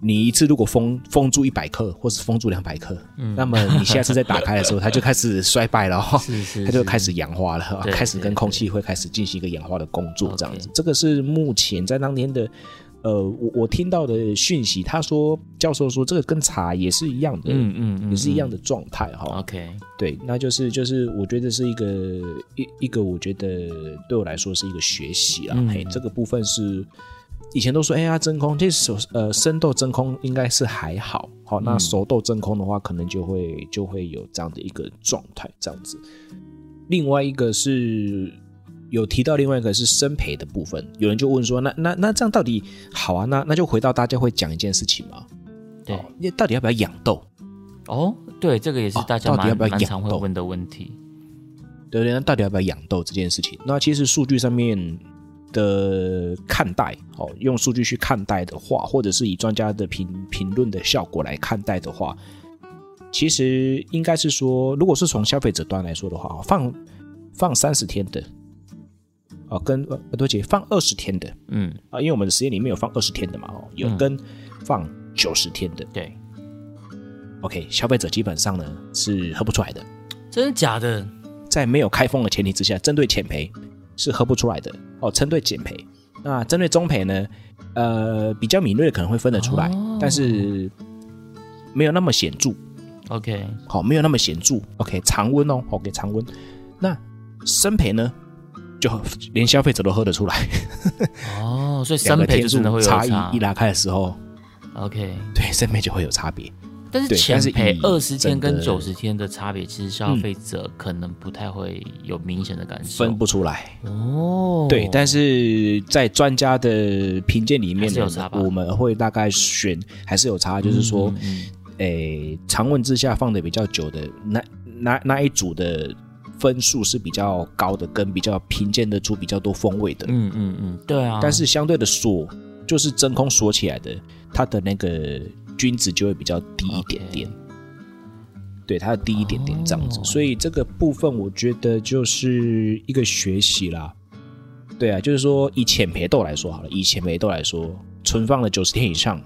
你一次如果封封住一百克，或是封住两百克，那么你下次再打开的时候，它就开始衰败了、哦，是 是，它就开始氧化了，对开始跟空气会开始进行一个氧化的工作，这样子。这个是目前在当天的。呃，我我听到的讯息，他说教授说这个跟茶也是一样的，嗯嗯嗯，也是一样的状态哈。OK，对，那就是就是，我觉得是一个一一个，我觉得对我来说是一个学习啦。嗯嘿，这个部分是以前都说，哎呀，真空，这手呃生豆真空应该是还好，好，那嗯熟豆真空的话，可能就会就会有这样的一个状态，这样子。另外一个是有提到，另外一个是生培的部分，有人就问说，那那那这样到底好啊？那那就回到大家会讲一件事情嘛，对哦，你到底要不要养豆？哦，对，这个也是哦大家蛮到底要不要养豆常会问的问题。对对？那到底要不要养豆这件事情？那其实数据上面的看待，哦，用数据去看待的话，或者是以专家的评评论的效果来看待的话，其实应该是说，如果是从消费者端来说的话，放放三十天的，哦，跟呃对不起，放二十天的嗯，啊，因为我们的实验里面有放二十天的嘛，哦，有嗯跟放九十天的。对，OK，消费者基本上呢是喝不出来的。真的假的？在没有开封的前提之下，针对浅培是喝不出来的哦。针对减培，那针对中培呢？呃，比较敏锐的可能会分得出来，哦但是没有那么显著。OK，好、没有那么显著。OK，常温哦，OK，常温。那生培呢，就连消费者都喝得出来。哦，所以 两个天生培就真的会数差有差异一拉开的时候，OK，对生培就会有差别。但是对但是浅培以二十天跟九十天的差别，其实消费者可能不太会有明显的感受。分不出来，哦，对，但是在专家的评鉴里面呢我们会大概选还是有差，就是说，嗯嗯诶，常温之下放的比较久的那那那一组的分数是比较高的，跟比较评鉴得出比较多风味的。嗯嗯嗯，对啊。但是相对的锁，就是真空锁起来的，它的那个均值就会比较低一点点。对，它的低一点点这样子，哦所以这个部分我觉得就是一个学习啦。对啊，就是说以浅培豆来说好了，以浅培豆来说，存放了九十天以上，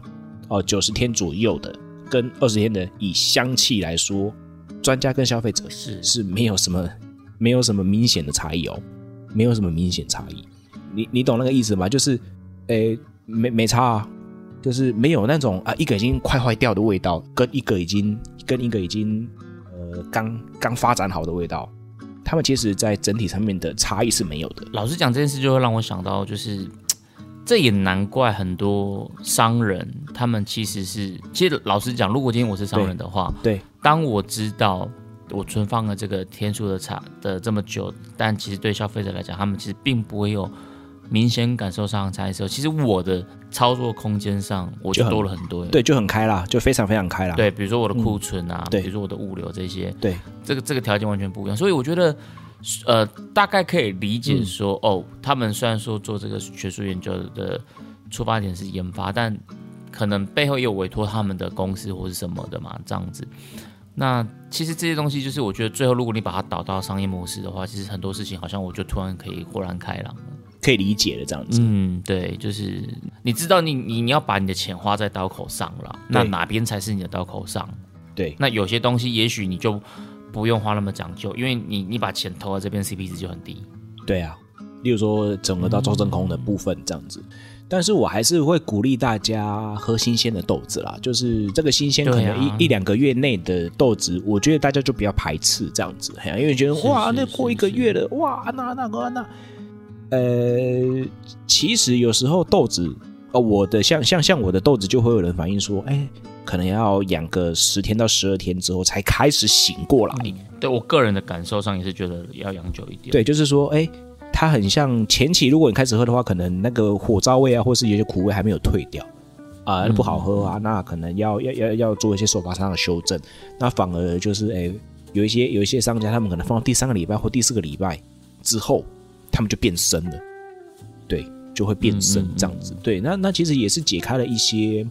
哦，九十天左右的，跟二十天的，以香气来说，专家跟消费者是是没有什么没有什么明显的差异哦，没有什么明显差异。你你懂那个意思吗？就是，诶，没没差啊，就是没有那种啊，一个已经快坏掉的味道，跟一个已经跟一个已经呃刚刚发展好的味道，他们其实在整体上面的差异是没有的。老实讲，这件事就会让我想到，就是这也难怪很多商人，他们其实是，其实老实讲，如果今天我是商人的话，对，当我知道我存放了这个天数的茶的这么久，但其实对消费者来讲，他们其实并不会有明显感受上的差异的时候，其实我的操作空间上我就多了很多。对，就很开啦，就非常非常开啦。对，比如说我的库存啊，对比如说我的物流这些，对这个这个条件完全不一样，所以我觉得，呃，大概可以理解说，哦，他们虽然说做这个学术研究的出发点是研发，但可能背后也有委托他们的公司或是什么的嘛，这样子。那其实这些东西，就是我觉得最后如果你把它导到商业模式的话，其实很多事情好像我就突然可以豁然开朗了。可以理解的这样子。嗯，对，就是你知道你你你要把你的钱花在刀口上了，那哪边才是你的刀口上？对那有些东西也许你就不用花那么讲究，因为你你把钱投在这边，CP 值就很低。对啊，例如说整合到周真空的部分这样子。但是我还是会鼓励大家喝新鲜的豆子啦，就是这个新鲜可能一、一两个月内的豆子，我觉得大家就不要排斥这样子，因为觉得是哇，是那过一个月了，哇，那那个那，呃，其实有时候豆子，呃，我的像像像我的豆子就会有人反映说，哎，可能要养个十天到十二天之后才开始醒过来，对我个人的感受上也是觉得要养久一点。对，就是说，哎，它很像前期，如果你开始喝的话，可能那个火燥味啊，或是有些苦味还没有退掉啊，那不好喝啊，那可能要要要要做一些手法上的修正。那反而就是，哎，有一些有一些商家，他们可能放到第三个礼拜或第四个礼拜之后，他们就变深了，对，就会变深这样子。对，那那其实也是解开了一些。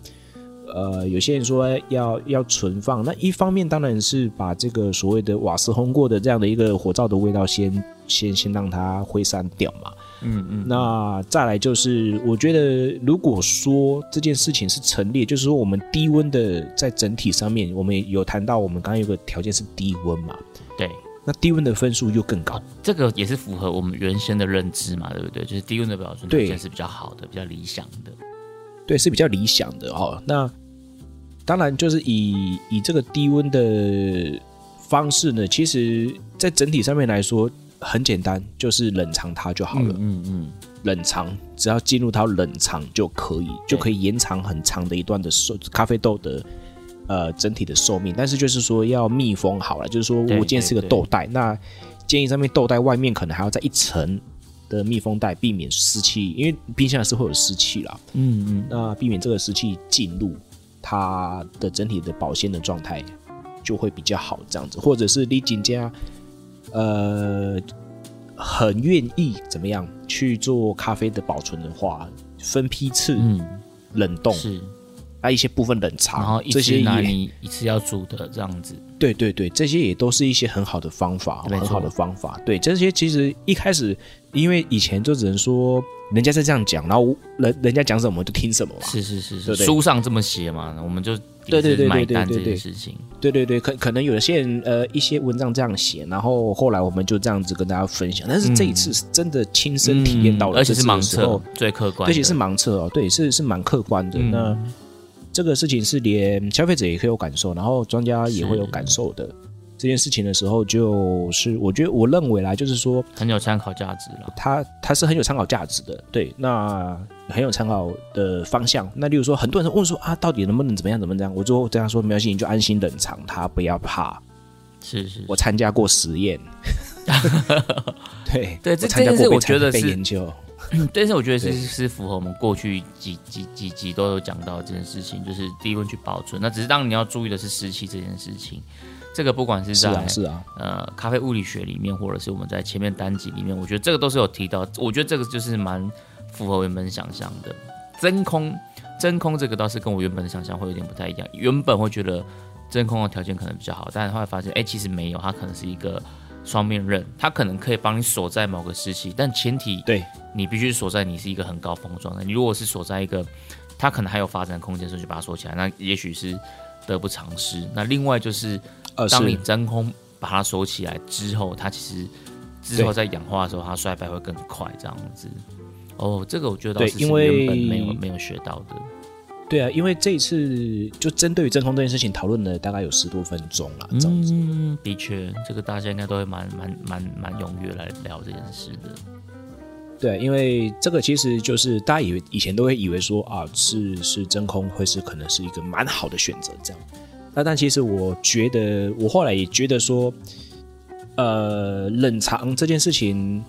呃，有些人说要要存放，那一方面当然是把这个所谓的瓦斯烘过的这样的一个火灶的味道先先先让它挥散掉嘛。嗯嗯，那再来就是，我觉得如果说这件事情是陈列，就是说我们低温的在整体上面，我们有谈到我们刚刚有个条件是低温嘛，对，那低温的分数又更高。这个也是符合我们原先的认知嘛，对不对？就是低温的保存条对件是比较好的，比较理想的。对，是比较理想的哦。那当然就是以以这个低温的方式呢，其实在整体上面来说很简单，就是冷藏它就好了。嗯嗯冷藏只要进入到冷藏就可以，就可以延长很长的一段的寿咖啡豆的呃整体的寿命。但是就是说要密封好了，就是说我今天是个豆袋，那建议上面豆袋外面可能还要再一层的密封袋，避免湿气，因为冰箱是会有湿气啦。嗯嗯那避免这个湿气进入它的整体的保鲜的状态就会比较好，这样子，或者是你紧家呃很愿意怎么样去做咖啡的保存的话，分批次嗯，冷冻，是。啊一些部分冷藏，然后一这些你一次要煮的这样子。对对对，这些也都是一些很好的方法，很好的方法。对，这些其实一开始，因为以前就只能说人家在这样讲，然后人人家讲什么我们就听什么嘛。是是是是，对不对书上这么写嘛，我们就对对对对买单这对对对件事情。对对对，可可能有些人呃一些文章这样写，然后后来我们就这样子跟大家分享。但是这一次是真的亲身体验到了嗯而且是盲测，，最客观，而且是盲测哦，对，是是蛮客观的。嗯那这个事情是连消费者也会有感受，然后专家也会有感受的。这件事情的时候，就是我觉得我认为啦，就是说很有参考价值了。它它是很有参考价值的，对，那很有参考的方向。那例如说，很多人问说啊，到底能不能怎么样怎么样？我就这样说，没关系，你就安心冷藏它，不要怕。是是，我参加过实验，对对这我参加这件事过被被我觉得是研究，但是我觉得是对是符合我们过去几几几集都有讲到这件事情，就是低温去保存。那只是当你要注意的是湿气这件事情。这个不管是在是啊是啊，呃咖啡物理学里面，或者是我们在前面单集里面，我觉得这个都是有提到。我觉得这个就是蛮符合原本想象的。真空真空这个倒是跟我原本的想象会有点不太一样。原本会觉得真空的条件可能比较好，但是后来发现，哎，其实没有，它可能是一个双面刃，它可能可以帮你锁在某个时期，但前提对你必须锁在你是一个很高峰的状态。你如果是锁在一个它可能还有发展空间，所以就把它锁起来，那也许是得不偿失。那另外就是。呃当你真空把它锁起来之后，它其实之后在氧化的时候，它衰败会更快，这样子。哦，这个我觉得倒是对因为没有没有学到的。对啊，因为这一次就针对于真空这件事情讨论了大概有十多分钟了，这样子。嗯，的确，这个大家应该都会蛮蛮蛮蛮踊跃来聊这件事的。对，因为这个其实就是大家以为以前都会以为说啊，是是真空会是可能是一个蛮好的选择这样。那但其实我觉得，我后来也觉得说，呃，冷藏这件事情，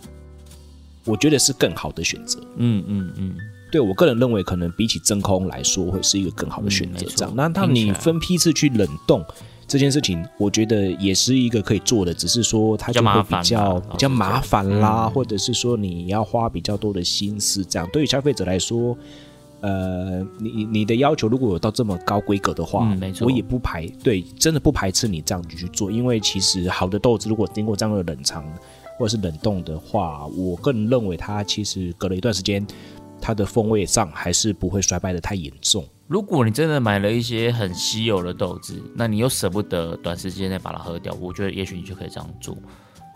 我觉得是更好的选择。嗯嗯嗯，对我个人认为，可能比起真空来说，会是一个更好的选择这样，那当听起来。你分批次去冷冻这件事情，我觉得也是一个可以做的，只是说它就会比比较比较麻烦啦，或者是说你要花比较多的心思。这样。对于消费者来说，呃，你你的要求如果有到这么高规格的话，嗯没错。我也不排对，真的不排斥你这样子去做，因为其实好的豆子如果经过这样的冷藏或者是冷冻的话，我个人认为它其实隔了一段时间，它的风味上还是不会衰败的太严重。如果你真的买了一些很稀有的豆子，那你又舍不得短时间内把它喝掉，我觉得也许你就可以这样做。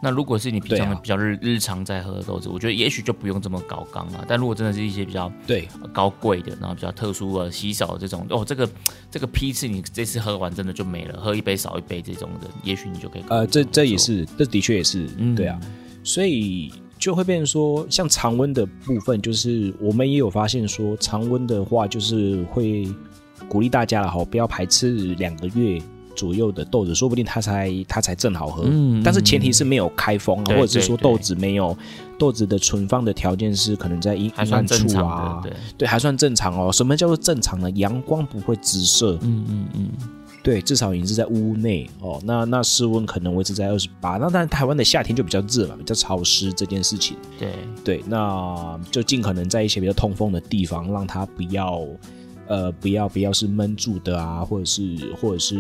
那如果是你平常比较日、日常在喝的豆子，我觉得也许就不用这么高纲了。但如果真的是一些比较对，高贵的，然后比较特殊的、稀少的这种，哦，这个这个批次你这次喝完真的就没了，喝一杯少一杯这种的，也许你就可以呃，这这也是，这的确也是，嗯对啊，所以就会变成说，像常温的部分，就是我们也有发现说，常温的话就是会鼓励大家了哈，不要排斥两个月左右的豆子，说不定它才它才正好喝，嗯但是前提是没有开封啊，或者是说豆子没有豆子的存放的条件是可能在阴暗处啊，，对，对，还算正常哦。什么叫做正常呢？阳光不会直射，嗯嗯嗯，对，至少已经是在屋内哦。那那室温可能维持在二十八。那当然，台湾的夏天就比较热嘛，比较潮湿这件事情。对，对，那就尽可能在一些比较通风的地方，让它不要呃不要不要是闷住的啊，或者是或者是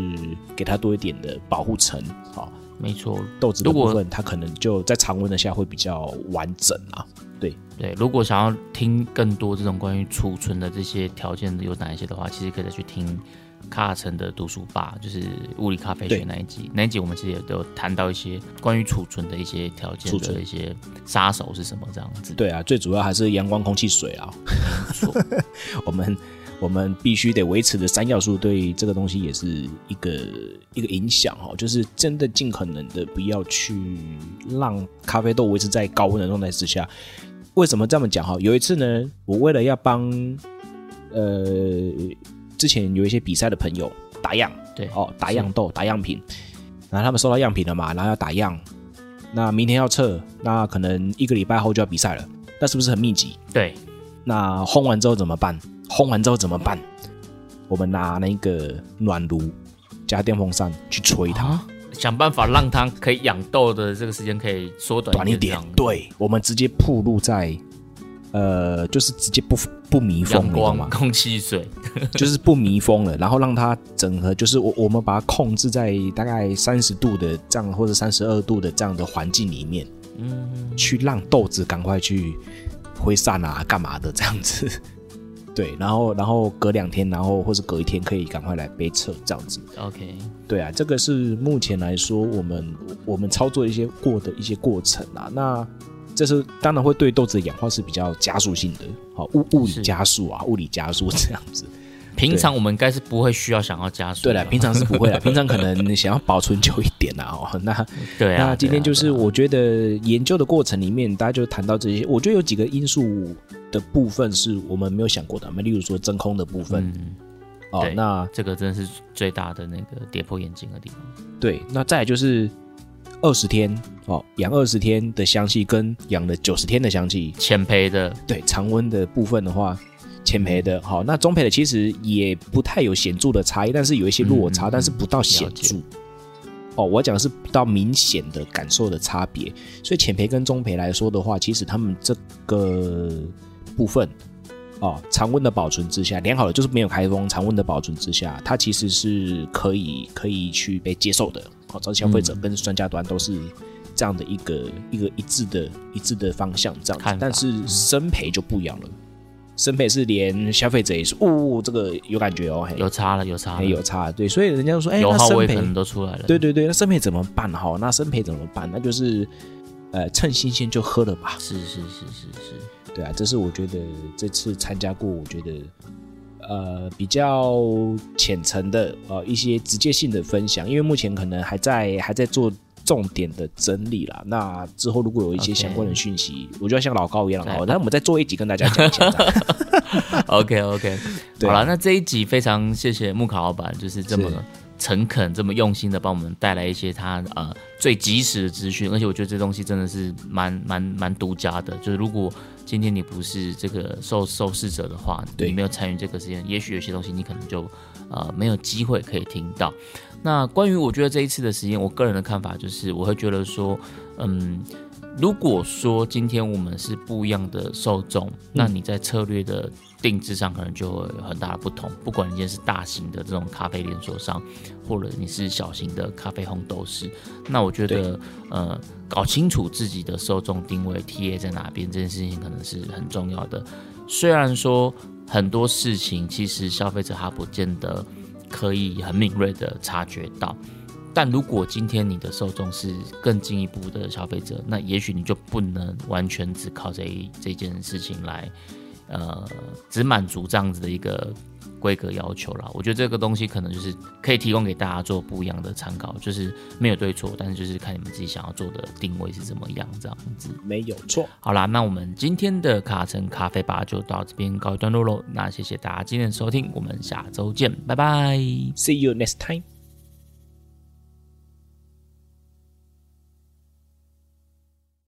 给它多一点的保护层。好、没错。豆子的部分它可能就在常温的下会比较完整啊。对，对，如果想要听更多这种关于储存的这些条件有哪一些的话，其实可以再去听卡尔城的读书吧，就是物理咖啡学对那一集。那一集我们其实也都有谈到一些关于储存的一些条件储存的一些杀手是什么这样子。对啊，最主要还是阳光、空气、水啊。我们我们必须得维持的三要素，对这个东西也是一个一个影响哦，就是真的尽可能的不要去让咖啡豆维持在高温的状态之下。为什么这么讲哈？有一次呢，我为了要帮呃之前有一些比赛的朋友打样，对，哦，打样豆、打样品，然后他们收到样品了嘛，然后要打样，那明天要测，那可能一个礼拜后就要比赛了，那是不是很密集？对，那烘完之后怎么办？烘完之后怎么办？我们拿那个暖炉加电风扇去吹它，啊，想办法让它可以养豆的这个时间可以缩短短一点。对，我们直接铺路在，呃，就是直接不不密封，阳你懂光、吗？空气、水，就是不密封了，然后让它整合，就是我我们把它控制在大概三十度的这样或者三十二度的这样的环境里面，嗯，去让豆子赶快去挥散啊，干嘛的这样子。对，然后然后隔两天，然后或是隔一天可以赶快来杯测这样子。OK，对啊，这个是目前来说我们我们操作一些过的一些过程啊。那这是当然会对豆子的氧化是比较加速性的，好物物理加速啊，物理加速 这样子。平常我们应该是不会需要想要加速。对了，平常是不会了，平常可能想要保存久一点啊。哦，那对啊，那今天就是我觉得研究的过程里面，大家就谈到这些，我觉得有几个因素的部分是我们没有想过的，那例如说真空的部分、嗯，哦，那这个真的是最大的那个跌破眼镜的地方。对，那再来就是二十天哦，养二十天的香气跟养了九十天的香气，浅培的，对常温的部分的话，浅培的好，那中培的其实也不太有显著的差异，但是有一些落差，但是不到显著。哦，我讲的是比较明显的感受的差别，所以浅培跟中培来说的话，其实他们这个部分哦，常温的保存之下，良好的就是没有开封，常温的保存之下，它其实是可以可以去被接受的。好、哦，消费者跟专家端都是这样的一个一个一致的一致的方向这样子看，但是生培就不一样了。生培是连消费者也是，哦，这个有感觉哦，嘿，有差了，有差了，有差了，对，所以人家说，哎，油那生焙耗味可能都出来了。对对对，那生培怎么办？哈，那生培怎么办？那就是，呃，趁新鲜就喝了吧。是是是是是，对啊，这是我觉得这次参加过，我觉得，呃比较浅层的呃一些直接性的分享，因为目前可能还在还在做重点的整理啦。那之后如果有一些相关的讯息我就要像老高一样对好，那我们再做一集跟大家讲一下。OK OK，好了，那这一集非常谢谢木卡老板，就是这么是诚恳、这么用心的帮我们带来一些他呃最及时的资讯，而且我觉得这东西真的是蛮蛮蛮独家的。就是如果今天你不是这个受受试者的话，你没有参与这个实验，也许有些东西你可能就呃没有机会可以听到。那关于我觉得这一次的实验，我个人的看法就是，我会觉得说，嗯，如果说今天我们是不一样的受众，那你在策略的定制上可能就会有很大的不同。不管你今天是大型的这种咖啡连锁商，或者你是小型的咖啡烘豆师，那我觉得呃，搞清楚自己的受众定位 TA 在哪边，这件事情可能是很重要的。虽然说很多事情其实消费者他不见得可以很敏锐的察觉到。但如果今天你的受众是更进一步的消费者，那也许你就不能完全只靠这一这件事情来，呃，只满足这样子的一个规格要求啦。我觉得这个东西可能就是可以提供给大家做不一样的参考，就是没有对错，但是就是看你们自己想要做的定位是怎么样这样子。没有错，好啦，那我们今天的卡城咖啡吧就到这边告一段落喽。那谢谢大家今天的收听，我们下周见，拜拜。See you next time.